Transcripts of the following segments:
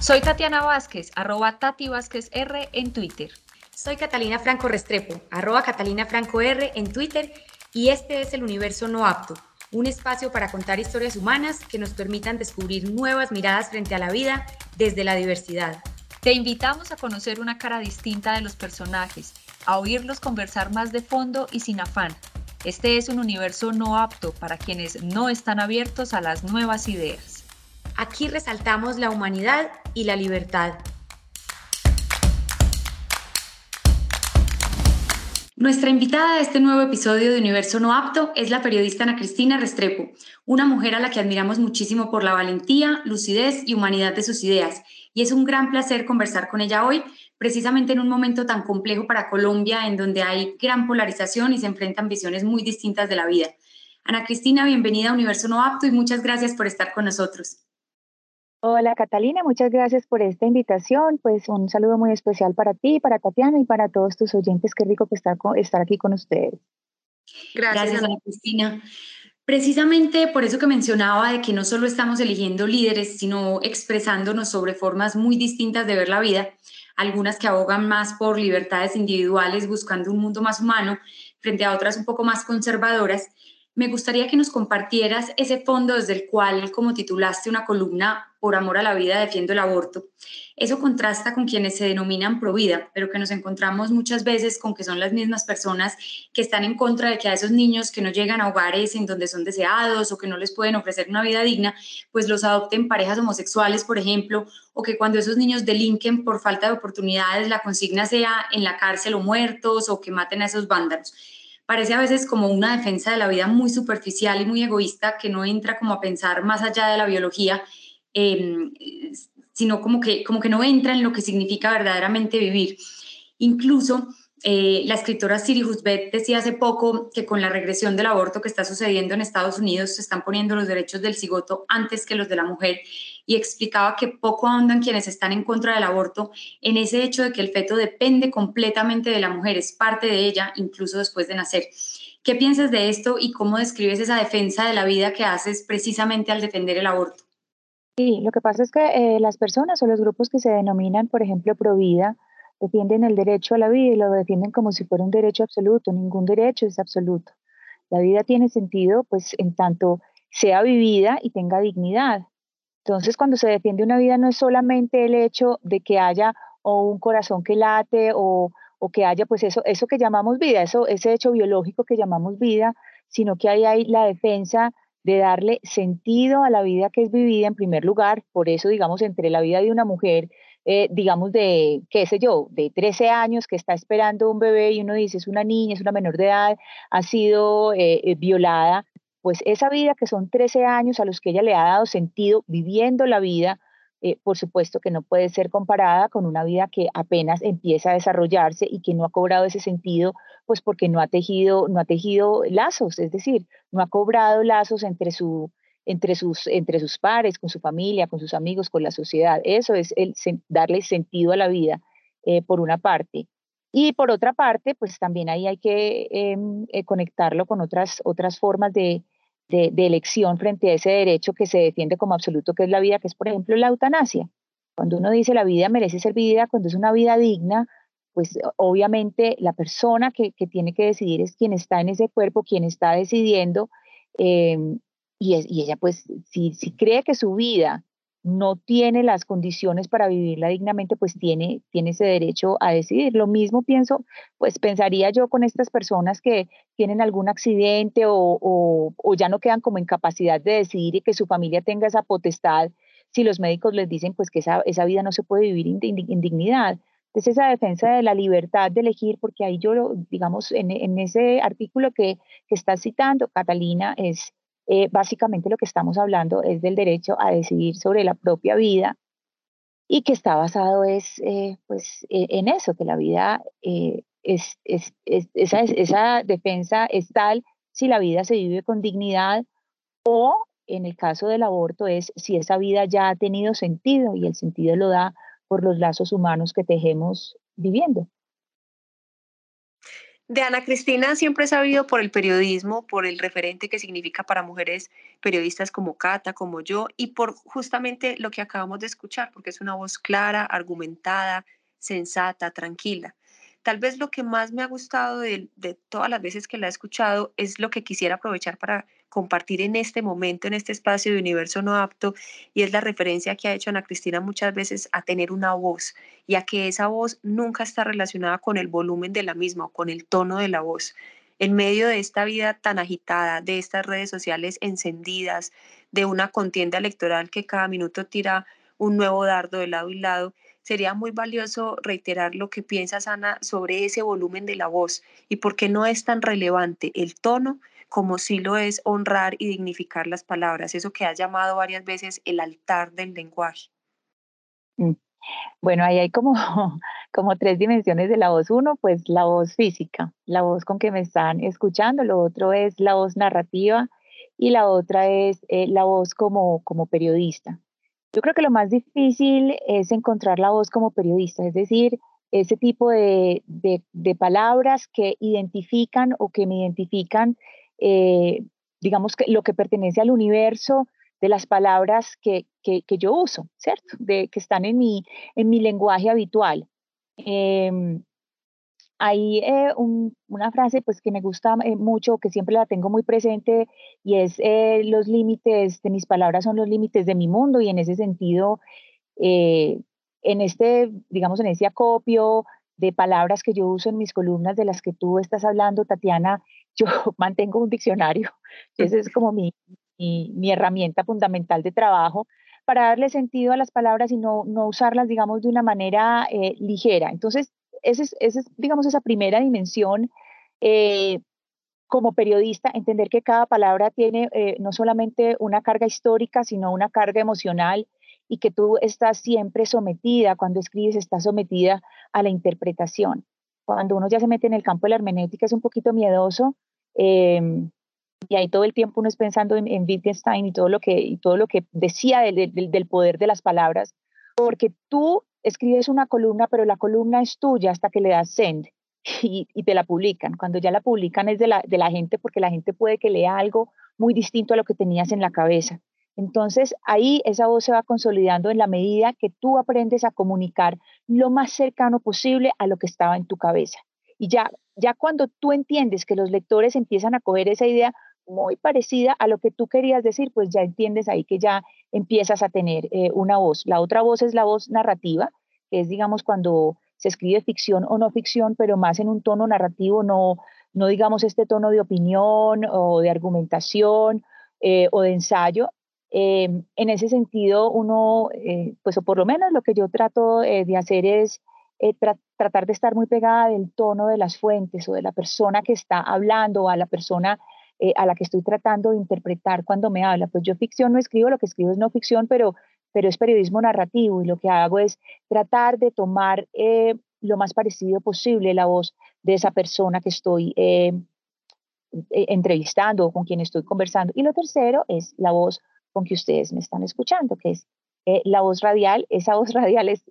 Soy Tatiana Vázquez, arroba Tati Vázquez R en Twitter. Soy Catalina Franco Restrepo, arroba Catalina Franco R en Twitter y este es el Universo No Apto, un espacio para contar historias humanas que nos permitan descubrir nuevas miradas frente a la vida desde la diversidad. Te invitamos a conocer una cara distinta de los personajes, a oírlos conversar más de fondo y sin afán. Este es un universo no apto para quienes no están abiertos a las nuevas ideas. Aquí resaltamos la humanidad y la libertad. Nuestra invitada de este nuevo episodio de Universo No Apto es la periodista Ana Cristina Restrepo, una mujer a la que admiramos muchísimo por la valentía, lucidez y humanidad de sus ideas. Y es un gran placer conversar con ella hoy, precisamente en un momento tan complejo para Colombia, en donde hay gran polarización y se enfrentan visiones muy distintas de la vida. Ana Cristina, bienvenida a Universo No Apto y muchas gracias por estar con nosotros. Hola Catalina, muchas gracias por esta invitación. Pues un saludo muy especial para ti, para Tatiana y para todos tus oyentes. Qué rico que estar, estar aquí con ustedes. Gracias, Ana Cristina. Precisamente por eso que mencionaba de que no solo estamos eligiendo líderes, sino expresándonos sobre formas muy distintas de ver la vida, algunas que abogan más por libertades individuales buscando un mundo más humano, frente a otras un poco más conservadoras, me gustaría que nos compartieras ese fondo desde el cual, como titulaste una columna, por amor a la vida defiendo el aborto. Eso contrasta con quienes se denominan pro vida, pero que nos encontramos muchas veces con que son las mismas personas que están en contra de que a esos niños que no llegan a hogares en donde son deseados o que no les pueden ofrecer una vida digna, pues los adopten parejas homosexuales, por ejemplo, o que cuando esos niños delinquen por falta de oportunidades, la consigna sea en la cárcel o muertos o que maten a esos vándalos parece a veces como una defensa de la vida muy superficial y muy egoísta que no entra como a pensar más allá de la biología, em, sino como que, como que no entra en lo que significa verdaderamente vivir. Incluso eh, la escritora Siri Husbet decía hace poco que con la regresión del aborto que está sucediendo en Estados Unidos se están poniendo los derechos del cigoto antes que los de la mujer y explicaba que poco ahondan quienes están en contra del aborto en ese hecho de que el feto depende completamente de la mujer, es parte de ella incluso después de nacer. ¿Qué piensas de esto y cómo describes esa defensa de la vida que haces precisamente al defender el aborto? Sí, lo que pasa es que eh, las personas o los grupos que se denominan, por ejemplo, pro vida, defienden el derecho a la vida y lo defienden como si fuera un derecho absoluto. Ningún derecho es absoluto. La vida tiene sentido, pues, en tanto sea vivida y tenga dignidad. Entonces, cuando se defiende una vida no es solamente el hecho de que haya o un corazón que late o, o que haya, pues, eso, eso que llamamos vida, eso, ese hecho biológico que llamamos vida, sino que ahí hay la defensa de darle sentido a la vida que es vivida en primer lugar. Por eso, digamos, entre la vida de una mujer eh, digamos, de, qué sé yo, de 13 años que está esperando un bebé y uno dice es una niña, es una menor de edad, ha sido eh, eh, violada, pues esa vida que son 13 años a los que ella le ha dado sentido viviendo la vida, por supuesto que no puede ser comparada con una vida que apenas empieza a desarrollarse y que no ha cobrado ese sentido, pues porque no ha tejido, no ha tejido lazos, es decir, no ha cobrado lazos entre su entre sus, entre sus pares, con su familia, con sus amigos, con la sociedad. Eso es el, darle sentido a la vida, eh, por una parte. Y por otra parte, pues también ahí hay que em, eh, conectarlo con otras, otras formas de, de, elección frente a ese derecho que se defiende como absoluto, que es la vida, que es, por ejemplo, la eutanasia. Cuando uno dice la vida merece ser vivida, cuando es una vida digna, pues obviamente la persona que, que tiene que decidir es quien está en ese cuerpo, quien está decidiendo em, y, ella pues si, si cree que su vida no tiene las condiciones para vivirla dignamente, pues tiene, tiene ese derecho a decidir. Lo mismo pienso, pues pensaría yo con estas personas que tienen algún accidente o, o, ya no quedan como en capacidad de decidir y que su familia tenga esa potestad, si los médicos les dicen pues que esa, esa vida no se puede vivir en, dignidad. Entonces esa defensa de la libertad de elegir, porque ahí yo, digamos, en, en ese artículo que, que estás citando, Catalina, es eh, básicamente lo que estamos hablando es del derecho a decidir sobre la propia vida y que está basado es, eh, pues, e, en eso, que la vida eh, es, es, esa, esa defensa es tal si la vida se vive con dignidad o en el caso del aborto es si esa vida ya ha tenido sentido y el sentido lo da por los lazos humanos que tejemos viviendo. De Ana Cristina siempre he sabido por el periodismo, por el referente que significa para mujeres periodistas como Cata, como yo, y por justamente lo que acabamos de escuchar, porque es una voz clara, argumentada, sensata, tranquila. Tal vez lo que más me ha gustado de, todas las veces que la he escuchado es lo que quisiera aprovechar para compartir en este momento, en este espacio de universo no apto, y es la referencia que ha hecho Ana Cristina muchas veces a tener una voz y a que esa voz nunca está relacionada con el volumen de la misma o con el tono de la voz. En medio de esta vida tan agitada, de estas redes sociales encendidas, de una contienda electoral que cada minuto tira un nuevo dardo de lado y lado, sería muy valioso reiterar lo que piensas, Ana, sobre ese volumen de la voz y por qué no es tan relevante el tono como sí lo es honrar y dignificar las palabras, eso que has llamado varias veces el altar del lenguaje. Mm. Bueno, ahí hay como, tres dimensiones de la voz. Uno, pues la voz física, la voz con que me están escuchando. Lo otro es la voz narrativa y la otra es eh, la voz como periodista. Yo creo que lo más difícil es encontrar la voz como periodista, es decir, ese tipo de, palabras que identifican o que me identifican, eh, digamos, que lo que pertenece al universo de las palabras que, yo uso, ¿cierto? De, que están en mi, en mi lenguaje habitual. Em, hay eh, una frase pues que me gusta eh, mucho, que siempre la tengo muy presente, y es eh, los límites de mis palabras son los límites de mi mundo, y en ese sentido, en este, digamos, en ese acopio de palabras que yo uso en mis columnas de las que tú estás hablando, Tatiana, yo mantengo un diccionario, esa es como mi, mi, herramienta fundamental de trabajo para darle sentido a las palabras y no, no usarlas, digamos, de una manera ligera. Entonces, esa es, digamos, esa primera dimensión. Eh, como periodista, entender que cada palabra tiene eh, no solamente una carga histórica, sino una carga emocional y que tú estás siempre sometida, cuando escribes, estás sometida a la interpretación. Cuando uno ya se mete en el campo de la hermenéutica es un poquito miedoso em, y ahí todo el tiempo uno es pensando en, Wittgenstein y todo lo que, y todo lo que decía del, del poder de las palabras, porque tú escribes una columna, pero la columna es tuya hasta que le das send y, te la publican. Cuando ya la publican es de la, de la gente porque la gente puede que lea algo muy distinto a lo que tenías en la cabeza. Entonces ahí esa voz se va consolidando en la medida que tú aprendes a comunicar lo más cercano posible a lo que estaba en tu cabeza. Y ya, ya cuando tú entiendes que los lectores empiezan a coger esa idea muy parecida a lo que tú querías decir, pues ya entiendes ahí que ya empiezas a tener eh, una voz. La otra voz es la voz narrativa, que es, digamos, cuando se escribe ficción o no ficción, pero más en un tono narrativo, no, no digamos este tono de opinión o de argumentación eh, o de ensayo. Em, en ese sentido, uno, eh, pues o por lo menos lo que yo trato de hacer es tratar de estar muy pegada del tono de las fuentes o de la persona que está hablando o a la persona eh, a la que estoy tratando de interpretar cuando me habla. Pues yo ficción no escribo, lo que escribo es no ficción, pero, pero es periodismo narrativo y lo que hago es tratar de tomar eh, lo más parecido posible la voz de esa persona que estoy eh, entrevistando o con quien estoy conversando. Y lo tercero es la voz con que ustedes me están escuchando, que es la voz radial. Esa voz radial es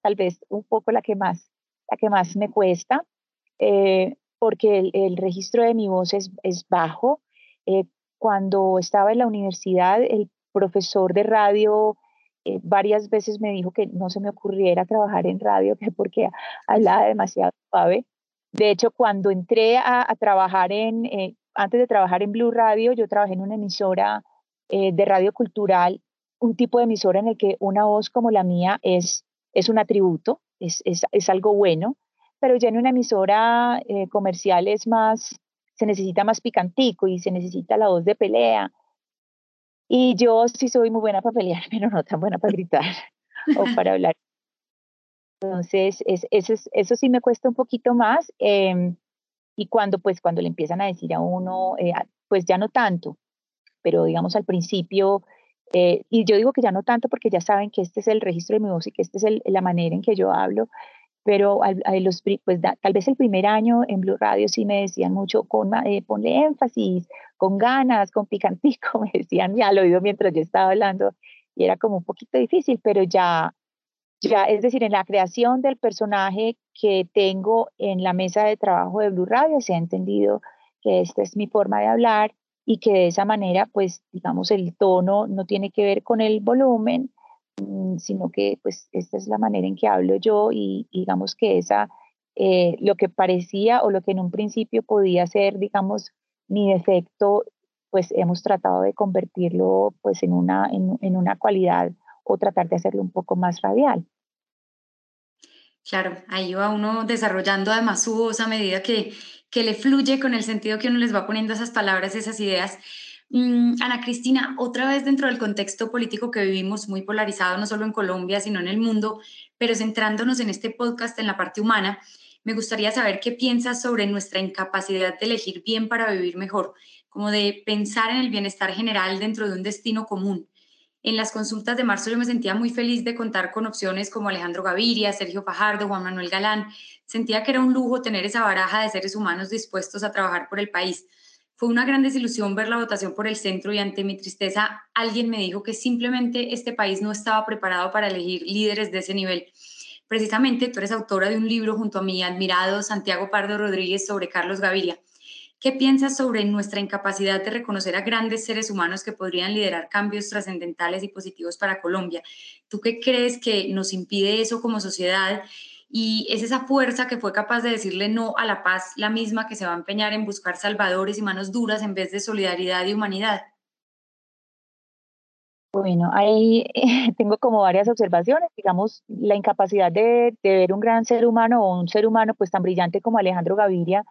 tal vez un poco la que más, la que más me cuesta porque el, registro de mi voz es, bajo. Eh, cuando estaba en la universidad, el profesor de radio eh, varias veces me dijo que no se me ocurriera trabajar en radio, que porque hablaba demasiado suave. De hecho, cuando entré a, trabajar en, eh, antes de trabajar en Blue Radio, yo trabajé en una emisora de radio cultural, un tipo de emisora en el que una voz como la mía es, es un atributo, es, es, es algo bueno pero ya en una emisora eh, comercial es más, se necesita más picantico y se necesita la voz de pelea. Y yo sí soy muy buena para pelear, pero no tan buena para gritar o para hablar. Entonces, es, eso, eso sí me cuesta un poquito más. Em, y cuando, pues, cuando le empiezan a decir a uno, eh, pues ya no tanto, pero digamos al principio, eh, y yo digo que ya no tanto porque ya saben que este es el registro de mi voz y que esta es la manera en que yo hablo, pero los, pues tal vez el primer año en Blue Radio sí me decían mucho, con, eh, ponle énfasis, con ganas, con picantico, me decían ya al oído mientras yo estaba hablando y era como un poquito difícil, pero ya, ya, es decir, en la creación del personaje que tengo en la mesa de trabajo de Blue Radio, se ha entendido que esta es mi forma de hablar y que de esa manera, pues, digamos, el tono no tiene que ver con el volumen, sino que, pues, esta es la manera en que hablo yo y, digamos que esa, eh, lo que parecía o lo que en un principio podía ser, digamos, mi defecto, pues hemos tratado de convertirlo, pues, en una, en, en una cualidad o tratar de hacerlo un poco más radial. Claro, ahí va uno desarrollando además su voz a medida que, que le fluye con el sentido que uno les va poniendo esas palabras, esas ideas. Mm, Ana Cristina, otra vez dentro del contexto político que vivimos, muy polarizado no solo en Colombia, sino en el mundo, pero centrándonos en este podcast en la parte humana, me gustaría saber qué piensas sobre nuestra incapacidad de elegir bien para vivir mejor, como de pensar en el bienestar general dentro de un destino común. En las consultas de marzo yo me sentía muy feliz de contar con opciones como Alejandro Gaviria, Sergio Fajardo, Juan Manuel Galán. Sentía que era un lujo tener esa baraja de seres humanos dispuestos a trabajar por el país. Fue una gran desilusión ver la votación por el centro y ante mi tristeza alguien me dijo que simplemente este país no estaba preparado para elegir líderes de ese nivel. Precisamente tú eres autora de un libro junto a mi admirado Santiago Pardo Rodríguez sobre Carlos Gaviria. ¿Qué piensas sobre nuestra incapacidad de reconocer a grandes seres humanos que podrían liderar cambios trascendentales y positivos para Colombia? ¿Tú qué crees que nos impide eso como sociedad? Y es esa fuerza que fue capaz de decirle no a la paz, la misma que se va a empeñar en buscar salvadores y manos duras en vez de solidaridad y humanidad. Bueno, ahí tengo como varias observaciones, digamos, la incapacidad de, ver un gran ser humano o un ser humano pues tan brillante como Alejandro Gaviria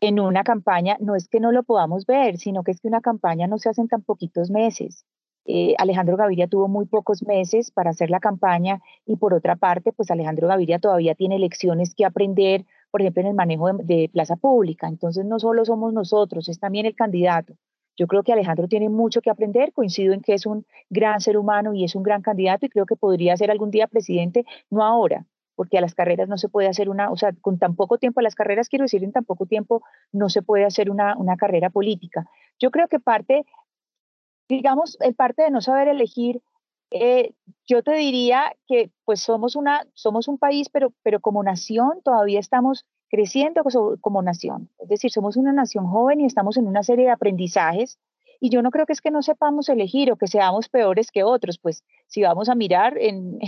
en una campaña no es que no lo podamos ver, sino que es que una campaña no se hace en tan poquitos meses. Eh, Alejandro Gaviria tuvo muy pocos meses para hacer la campaña y por otra parte, pues Alejandro Gaviria todavía tiene lecciones que aprender, por ejemplo, en el manejo de, de plaza pública. Entonces, no solo somos nosotros, es también el candidato. Yo creo que Alejandro tiene mucho que aprender, coincido en que es un gran ser humano y es un gran candidato y creo que podría ser algún día presidente, no ahora, porque a las carreras no se puede hacer una, o sea, con tan poco tiempo, a las carreras quiero decir, en tan poco tiempo no se puede hacer una, una carrera política. Yo creo que parte, digamos, el parte de no saber elegir, eh, yo te diría que pues somos, una, somos un país, pero, pero como nación todavía estamos creciendo como, nación. Es decir, somos una nación joven y estamos en una serie de aprendizajes y yo no creo que es que no sepamos elegir o que seamos peores que otros, pues si vamos a mirar, en,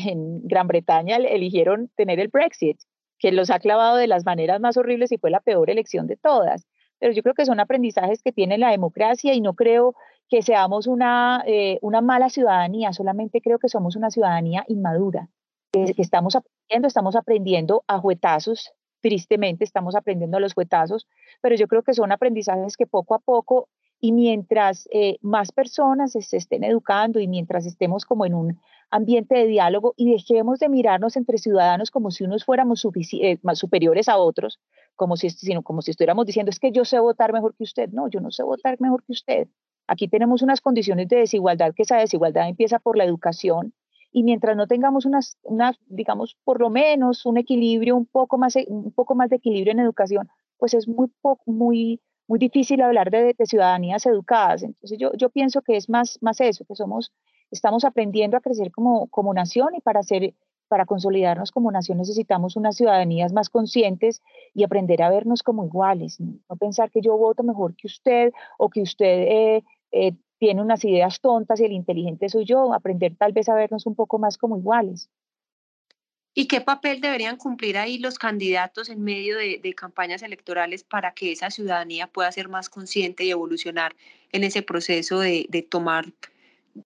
Gran Bretaña eligieron tener el Brexit, que los ha clavado de las maneras más horribles y fue la peor elección de todas. Pero yo creo que son aprendizajes que tiene la democracia y no creo que seamos una, eh, una mala ciudadanía, solamente creo que somos una ciudadanía inmadura, que, que estamos aprendiendo, estamos aprendiendo a juetazos, tristemente estamos aprendiendo a los juetazos, pero yo creo que son aprendizajes que poco a poco y mientras eh, más personas se estén educando y mientras estemos como en un ambiente de diálogo y dejemos de mirarnos entre ciudadanos como si unos fuéramos eh, más superiores a otros, como si, sino como si estuviéramos diciendo es que yo sé votar mejor que usted. No, yo no sé votar mejor que usted. Aquí tenemos unas condiciones de desigualdad, que esa desigualdad empieza por la educación y mientras no tengamos unas, unas digamos, por lo menos un equilibrio, un poco más, un poco más de equilibrio en educación, pues es muy, muy, muy difícil hablar de, ciudadanías educadas. Entonces yo, yo pienso que es más, más eso, que somos, estamos aprendiendo a crecer como, como nación y para, hacer, para consolidarnos como nación necesitamos unas ciudadanías más conscientes y aprender a vernos como iguales. No pensar que yo voto mejor que usted o que usted eh, eh, tiene unas ideas tontas y el inteligente soy yo. Aprender tal vez a vernos un poco más como iguales. ¿Y qué papel deberían cumplir ahí los candidatos en medio de, campañas electorales para que esa ciudadanía pueda ser más consciente y evolucionar en ese proceso de, tomar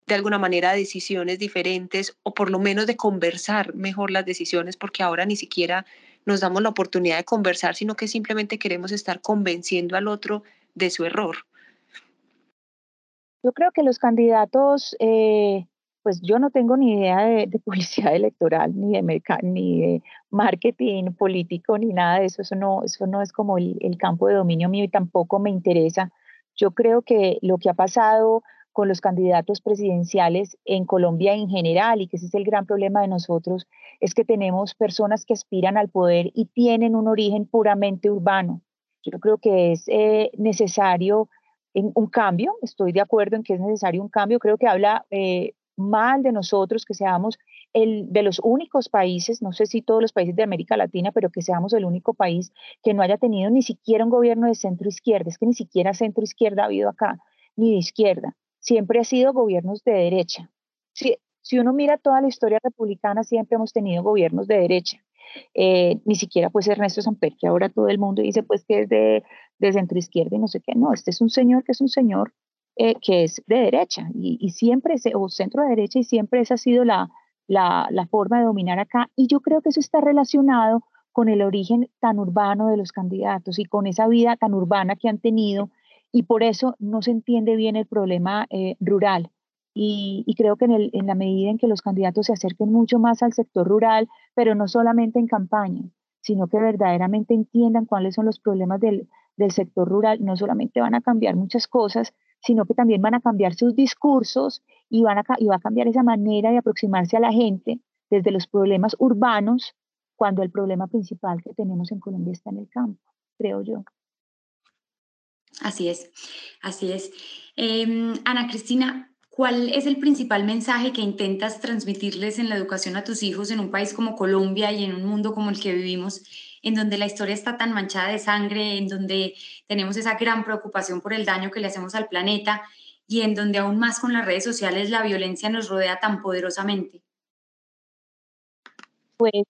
de alguna manera decisiones diferentes o por lo menos de conversar mejor las decisiones, porque ahora ni siquiera nos damos la oportunidad de conversar, sino que simplemente queremos estar convenciendo al otro de su error. Yo creo que los candidatos eh, pues yo no tengo ni idea de, publicidad electoral, ni de, ni de marketing político, ni nada de eso. Eso no, eso no es como el, campo de dominio mío y tampoco me interesa. Yo creo que lo que ha pasado con los candidatos presidenciales en Colombia en general, y que ese es el gran problema de nosotros, es que tenemos personas que aspiran al poder y tienen un origen puramente urbano. Yo creo que es eh, necesario un cambio, estoy de acuerdo en que es necesario un cambio, creo que habla eh, mal de nosotros que seamos el, de los únicos países, no sé si todos los países de América Latina, pero que seamos el único país que no haya tenido ni siquiera un gobierno de centro izquierda, es que ni siquiera centro izquierda ha habido acá, ni de izquierda, siempre ha sido gobiernos de derecha. Si, si uno mira toda la historia republicana, siempre hemos tenido gobiernos de derecha. Eh, ni siquiera pues Ernesto Samper, que ahora todo el mundo dice pues que es de, de centro izquierda y no sé qué, no, este es un señor que es un señor eh, que es de derecha y, y siempre, es, o centro de derecha y siempre esa ha sido la, la, la forma de dominar acá. Y yo creo que eso está relacionado con el origen tan urbano de los candidatos y con esa vida tan urbana que han tenido. Y por eso no se entiende bien el problema eh, rural. Y, y, creo que en, el, en, la medida en que los candidatos se acerquen mucho más al sector rural, pero no solamente en campaña, sino que verdaderamente entiendan cuáles son los problemas del, del sector rural, no solamente van a cambiar muchas cosas, sino que también van a cambiar sus discursos y, van a, y va a cambiar esa manera de aproximarse a la gente desde los problemas urbanos, cuando el problema principal que tenemos en Colombia está en el campo, creo yo. Así es, así es. Eh, Ana Cristina, ¿cuál es el principal mensaje que intentas transmitirles en la educación a tus hijos en un país como Colombia y en un mundo como el que vivimos, en donde la historia está tan manchada de sangre, en donde tenemos esa gran preocupación por el daño que le hacemos al planeta y en donde aún más con las redes sociales la violencia nos rodea tan poderosamente? Pues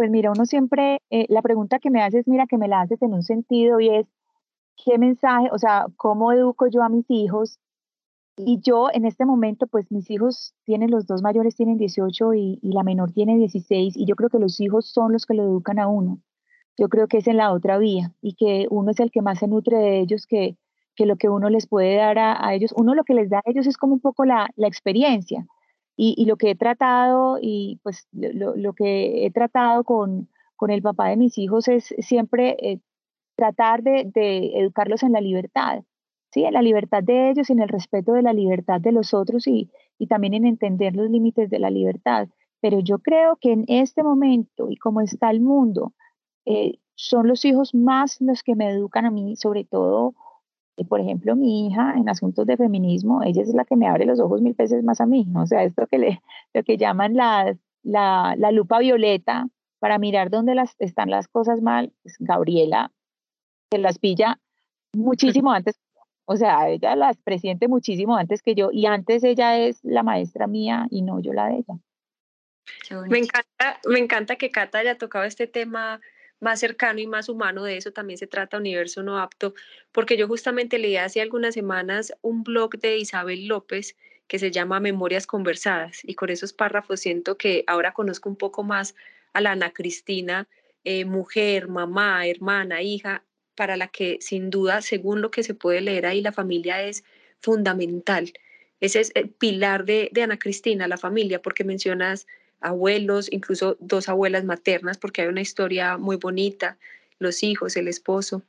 pues mira, uno siempre, eh, la pregunta que me haces, mira, que me la haces en un sentido y es, qué mensaje, o sea, cómo educo yo a mis hijos. Y yo en este momento, pues mis hijos tienen, los dos mayores tienen 18 y, la menor tiene 16, y yo creo que los hijos son los que lo educan a uno. Yo creo que es en la otra vía y que uno es el que más se nutre de ellos, que, que lo que uno les puede dar a, ellos, uno lo que les da a ellos es como un poco la, la experiencia. Y, lo que he tratado, y pues lo, lo que he tratado con, con el papá de mis hijos es siempre eh, tratar de, educarlos en la libertad, ¿sí? en la libertad de ellos, en el respeto de la libertad de los otros y, y también en entender los límites de la libertad. Pero yo creo que en este momento y como está el mundo, eh, son los hijos más los que me educan a mí, sobre todo, eh, por ejemplo, mi hija en asuntos de feminismo, ella es la que me abre los ojos mil veces más a mí, o sea, esto que, le, lo que llaman la, la, la lupa violeta para mirar dónde las, están las cosas mal, pues Gabriela se las pilla muchísimo antes, o sea, ella las presiente muchísimo antes que yo y antes ella es la maestra mía y no yo la de ella. Me encanta, me encanta que Cata haya tocado este tema más cercano y más humano, de eso también se trata Universo No Apto, porque yo justamente leí hace algunas semanas un blog de Isabel López que se llama Memorias Conversadas y con esos párrafos siento que ahora conozco un poco más a la Ana Cristina, eh, mujer, mamá, hermana, hija, para la que sin duda, según lo que se puede leer ahí, la familia es fundamental. Ese es el pilar de, Ana Cristina, la familia, porque mencionas abuelos, incluso dos abuelas maternas, porque hay una historia muy bonita, los hijos, el esposo.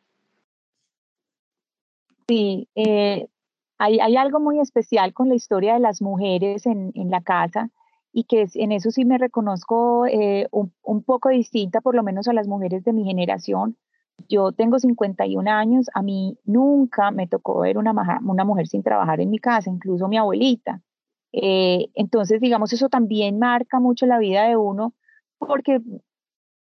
Sí, eh, hay, hay, algo muy especial con la historia de las mujeres en, la casa y que en eso sí me reconozco eh, un, poco distinta, por lo menos a las mujeres de mi generación, yo tengo 51 años, a mí nunca me tocó ver una, mujer sin trabajar en mi casa, incluso mi abuelita. Eh, entonces, digamos, eso también marca mucho la vida de uno, porque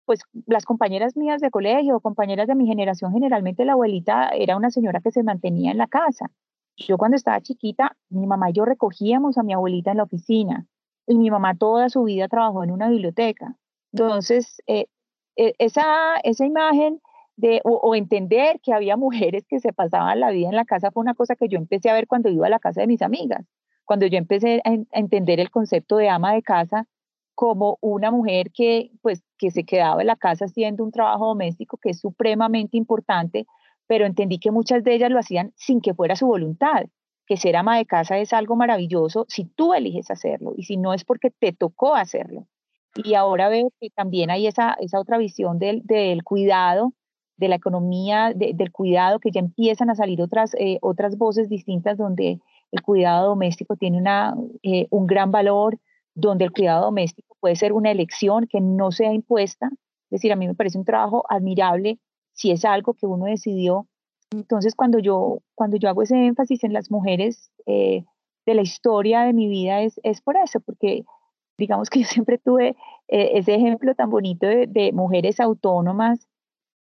pues las compañeras mías de colegio, compañeras de mi generación, generalmente la abuelita era una señora que se mantenía en la casa. Yo cuando estaba chiquita, mi mamá y yo recogíamos a mi abuelita en la oficina y mi mamá toda su vida trabajó en una biblioteca. Entonces, eh, e, esa, esa imagen o, entender que había mujeres que se pasaban la vida en la casa fue una cosa que yo empecé a ver cuando iba a la casa de mis amigas, cuando yo empecé a, a entender el concepto de ama de casa como una mujer que, pues, que se quedaba en la casa haciendo un trabajo doméstico que es supremamente importante, pero entendí que muchas de ellas lo hacían sin que fuera su voluntad, que ser ama de casa es algo maravilloso si tú eliges hacerlo y si no es porque te tocó hacerlo. Y ahora veo que también hay esa, esa otra visión del, del cuidado de la economía, de, del cuidado, que ya empiezan a salir otras, eh, otras voces distintas donde el cuidado doméstico tiene una, eh, un gran valor, donde el cuidado doméstico puede ser una elección que no sea impuesta. Es decir, a mí me parece un trabajo admirable si es algo que uno decidió. Entonces, cuando yo, cuando yo hago ese énfasis en las mujeres eh, de la historia de mi vida, es, es por eso, porque digamos que yo siempre tuve ese ejemplo tan bonito de, mujeres autónomas.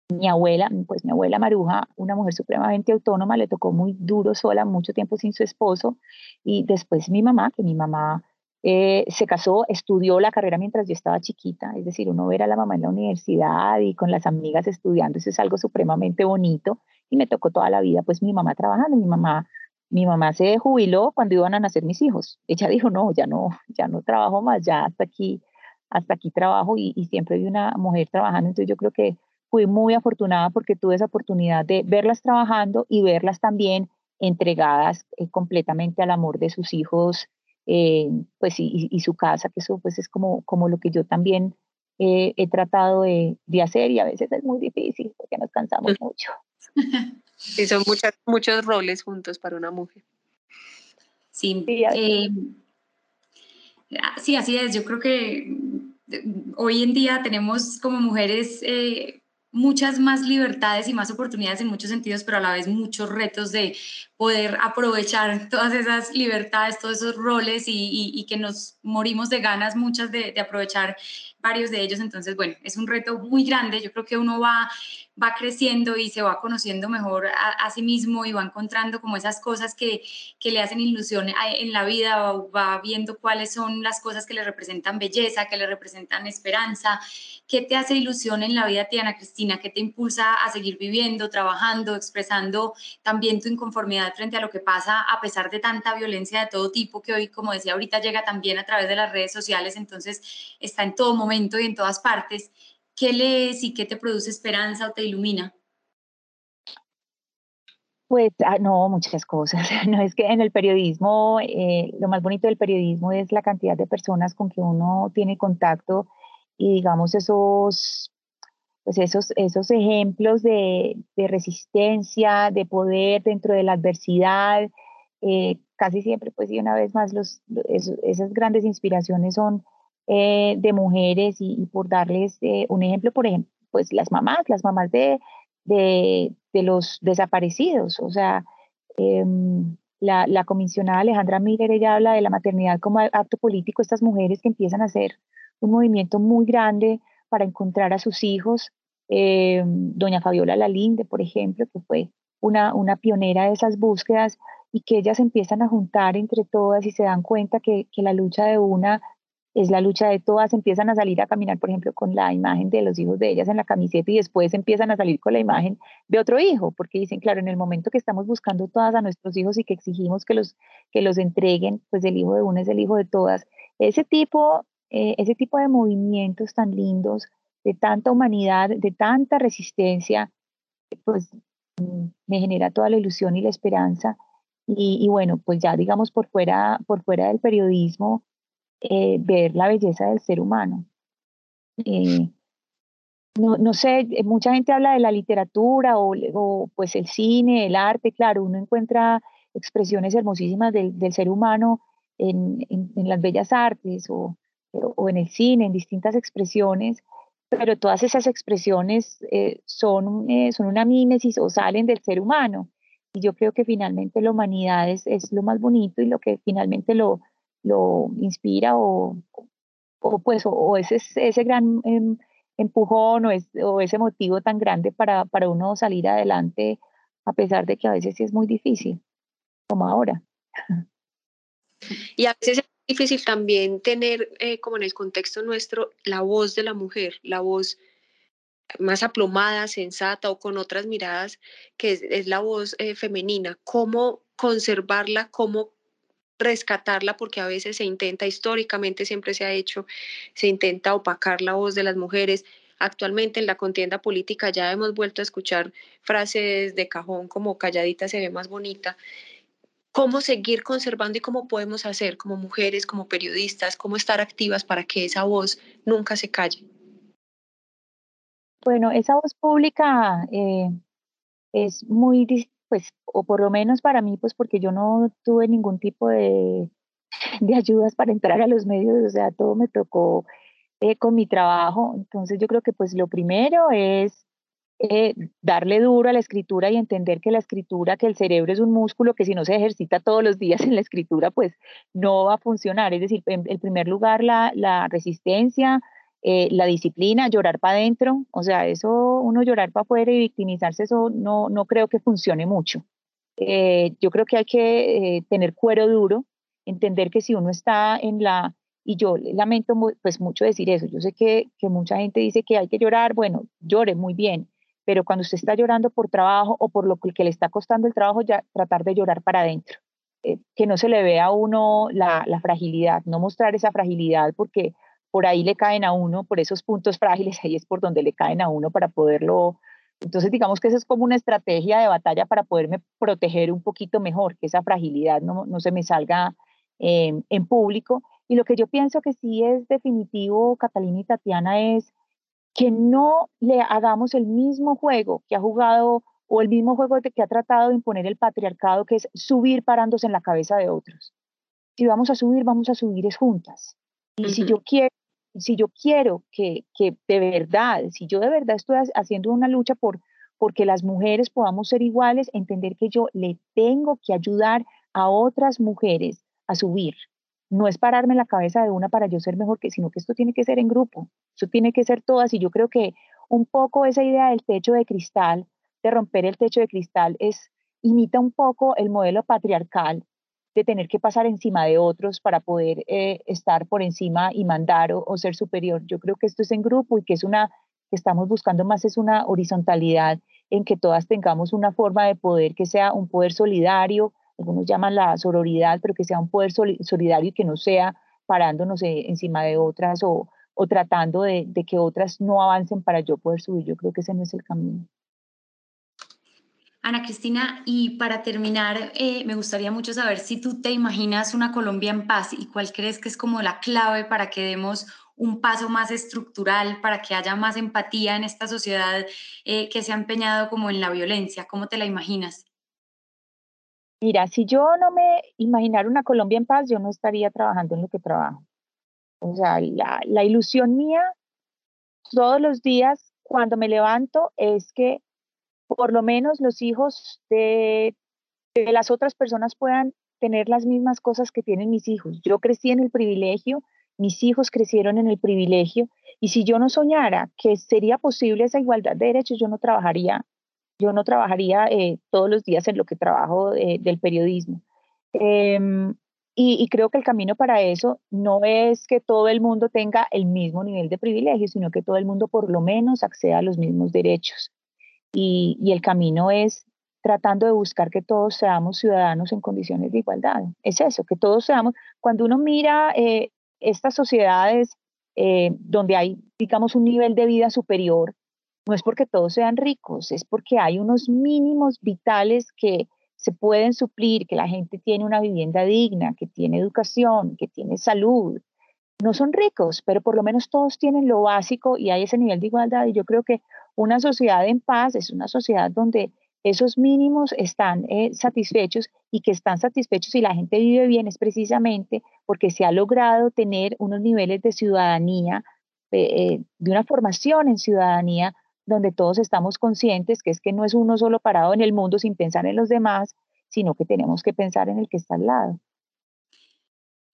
Mi abuela, pues mi abuela Maruja, una mujer supremamente autónoma, le tocó muy duro sola, mucho tiempo sin su esposo. Y después mi mamá, que mi mamá eh, se casó, estudió la carrera mientras yo estaba chiquita, es decir, uno ver a la mamá en la universidad y con las amigas estudiando, eso es algo supremamente bonito y me tocó toda la vida, pues mi mamá trabajando, mi mamá, mi mamá se jubiló cuando iban a nacer mis hijos, ella dijo, no, ya no, ya no trabajo más, ya hasta aquí, hasta aquí trabajo y, siempre vi una mujer trabajando, entonces yo creo que fui muy afortunada porque tuve esa oportunidad de verlas trabajando y verlas también entregadas eh, completamente al amor de sus hijos eh, pues y, su casa, que eso pues es como, como lo que yo también eh, he tratado de, de, hacer y a veces es muy difícil porque nos cansamos mucho. Sí, son muchas, muchos roles juntos para una mujer. Sí, eh, sí, así es. Yo creo que hoy en día tenemos como mujeres muchas más libertades y más oportunidades en muchos sentidos, pero a la vez muchos retos de poder aprovechar todas esas libertades, todos esos roles y, que nos morimos de ganas muchas de, de aprovechar varios de ellos. Entonces, bueno, es un reto muy grande. Yo creo que uno va va creciendo y se va conociendo mejor a, sí mismo y va encontrando como esas cosas que, que, le hacen ilusión en la vida, va, viendo cuáles son las cosas que le representan belleza, que le representan esperanza, qué te hace ilusión en la vida, Tiana Cristina, qué te impulsa a seguir viviendo, trabajando, expresando también tu inconformidad frente a lo que pasa a pesar de tanta violencia de todo tipo que hoy, como decía ahorita, llega también a través de las redes sociales, entonces está en todo momento y en todas partes. ¿Qué lees y qué te produce esperanza o te ilumina? Pues ah, no, muchas cosas. No es que en el periodismo, eh, lo más bonito del periodismo es la cantidad de personas con que uno tiene contacto y digamos esos, pues esos, esos ejemplos de, resistencia, de poder dentro de la adversidad. Eh, casi siempre, pues y una vez más, los, esas grandes inspiraciones son eh, de mujeres y, por darles eh, un ejemplo, por ejemplo, pues las mamás, las mamás de, de, los desaparecidos, o sea, em, la, la, comisionada Alejandra Miller, ella habla de la maternidad como acto político, estas mujeres que empiezan a hacer un movimiento muy grande para encontrar a sus hijos, em, doña Fabiola Lalinde, por ejemplo, que fue una, una pionera de esas búsquedas y que ellas empiezan a juntar entre todas y se dan cuenta que, que la lucha de una es la lucha de todas, empiezan a salir a caminar, por ejemplo, con la imagen de los hijos de ellas en la camiseta y después empiezan a salir con la imagen de otro hijo, porque dicen, claro, en el momento que estamos buscando todas a nuestros hijos y que exigimos que los, que los entreguen, pues el hijo de una es el hijo de todas. Ese tipo, eh, ese tipo de movimientos tan lindos, de tanta humanidad, de tanta resistencia, pues mm, me genera toda la ilusión y la esperanza. Y, y bueno, pues ya digamos por fuera, por fuera del periodismo, eh, ver la belleza del ser humano. Eh, no, sé, eh, mucha gente habla de la literatura o, pues el cine, el arte, claro, uno encuentra expresiones hermosísimas del, ser humano en, las bellas artes o, en el cine, en distintas expresiones, pero todas esas expresiones son, son una mímesis o salen del ser humano. Y yo creo que finalmente la humanidad es lo más bonito y lo que finalmente lo, lo inspira o, o pues o, ese, ese gran em, empujón o, o, ese motivo tan grande para, para uno salir adelante a pesar de que a veces sí es muy difícil, como ahora. Y a veces es difícil también tener, eh, como en el contexto nuestro, la voz de la mujer, la voz más aplomada, sensata o con otras miradas, que es, la voz eh, femenina. ¿Cómo conservarla? ¿Cómo rescatarla porque a veces se intenta, históricamente siempre se ha hecho, se intenta opacar la voz de las mujeres. Actualmente en la contienda política ya hemos vuelto a escuchar frases de cajón como calladita se ve más bonita. ¿Cómo seguir conservando y cómo podemos hacer como mujeres, como periodistas, cómo estar activas para que esa voz nunca se calle? Bueno, esa voz pública eh, es muy pues, o por lo menos para mí, pues porque yo no tuve ningún tipo de, de ayudas para entrar a los medios, o sea, todo me tocó eh, con mi trabajo. Entonces yo creo que pues lo primero es eh, darle duro a la escritura y entender que la escritura, que el cerebro es un músculo que si no se ejercita todos los días en la escritura, pues no va a funcionar. Es decir, en, primer lugar, la, la resistencia, eh, la disciplina, llorar para adentro, o sea, eso, uno llorar para afuera y victimizarse, eso no, no creo que funcione mucho. Eh, yo creo que hay que tener cuero duro, entender que si uno está en la y yo lamento pues mucho decir eso. Yo sé que, que mucha gente dice que hay que llorar. Bueno, llore muy bien. Pero cuando usted está llorando por trabajo o por lo que, le está costando el trabajo, ya tratar de llorar para adentro. Eh, que no se le vea a uno la, la fragilidad, no mostrar esa fragilidad porque por ahí le caen a uno, por esos puntos frágiles, ahí es por donde le caen a uno para poderlo. Entonces, digamos que esa es como una estrategia de batalla para poderme proteger un poquito mejor, que esa fragilidad no, no se me salga eh, en público y lo que yo pienso que sí es definitivo, Catalina y Tatiana, es que no le hagamos el mismo juego que ha jugado o el mismo juego que ha tratado de imponer el patriarcado, que es subir parándose en la cabeza de otros. Si vamos a subir, vamos a subir es juntas. Y si yo quiero, si yo quiero que, que de verdad, si yo de verdad estoy haciendo una lucha por porque las mujeres podamos ser iguales, entender que yo le tengo que ayudar a otras mujeres a subir, no es pararme en la cabeza de una para yo ser mejor que, sino que esto tiene que ser en grupo, esto tiene que ser todas y yo creo que un poco esa idea del techo de cristal, de romper el techo de cristal, es imita un poco el modelo patriarcal de tener que pasar encima de otros para poder eh, estar por encima y mandar o, ser superior. Yo creo que esto es en grupo y que es una, que estamos buscando más es una horizontalidad en que todas tengamos una forma de poder que sea un poder solidario, algunos llaman la sororidad, pero que sea un poder solidario y que no sea parándonos e, encima de otras o, tratando de, que otras no avancen para yo poder subir. Yo creo que ese no es el camino. Ana Cristina, y para terminar, eh, me gustaría mucho saber si tú te imaginas una Colombia en paz y cuál crees que es como la clave para que demos un paso más estructural, para que haya más empatía en esta sociedad eh, que se ha empeñado como en la violencia. ¿Cómo te la imaginas? Mira, si yo no me imaginara una Colombia en paz, yo no estaría trabajando en lo que trabajo. O sea, la, ilusión mía todos los días cuando me levanto es que por lo menos los hijos de, las otras personas puedan tener las mismas cosas que tienen mis hijos. Yo crecí en el privilegio, mis hijos crecieron en el privilegio, y si yo no soñara que sería posible esa igualdad de derechos, yo no trabajaría yo no trabajaría eh, todos los días en lo que trabajo eh, del periodismo. Em, y, creo que el camino para eso no es que todo el mundo tenga el mismo nivel de privilegio, sino que todo el mundo por lo menos acceda a los mismos derechos. Y, el camino es tratando de buscar que todos seamos ciudadanos en condiciones de igualdad. Es eso, que todos seamos, cuando uno mira eh, estas sociedades donde hay, digamos, un nivel de vida superior, no es porque todos sean ricos, es porque hay unos mínimos vitales que se pueden suplir, que la gente tiene una vivienda digna, que tiene educación, que tiene salud. No son ricos, pero por lo menos todos tienen lo básico y hay ese nivel de igualdad. Y yo creo que una sociedad en paz es una sociedad donde esos mínimos están eh, satisfechos y que están satisfechos y la gente vive bien es precisamente porque se ha logrado tener unos niveles de ciudadanía, eh, de una formación en ciudadanía donde todos estamos conscientes que es que no es uno solo parado en el mundo sin pensar en los demás, sino que tenemos que pensar en el que está al lado.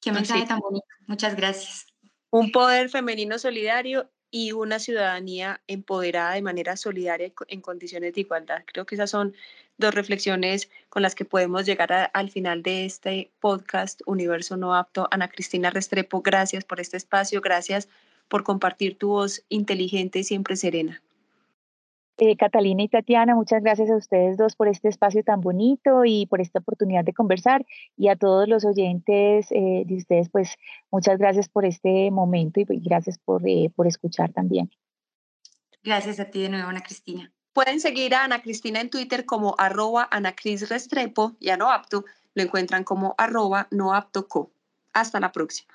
Qué mensaje tan bonito. Muchas gracias. Un poder femenino solidario y una ciudadanía empoderada de manera solidaria en condiciones de igualdad. Creo que esas son dos reflexiones con las que podemos llegar al final de este podcast Universo No Apto. Ana Cristina Restrepo, gracias por este espacio, gracias por compartir tu voz inteligente y siempre serena. Eh, Catalina y Tatiana, muchas gracias a ustedes dos por este espacio tan bonito y por esta oportunidad de conversar. Y a todos los oyentes eh, de ustedes, pues muchas gracias por este momento y gracias por, eh, por escuchar también. Gracias a ti de nuevo, Ana Cristina. Pueden seguir a Ana Cristina en Twitter como arroba Restrepo y a No Apto lo encuentran como arroba No Apto Co. Hasta la próxima.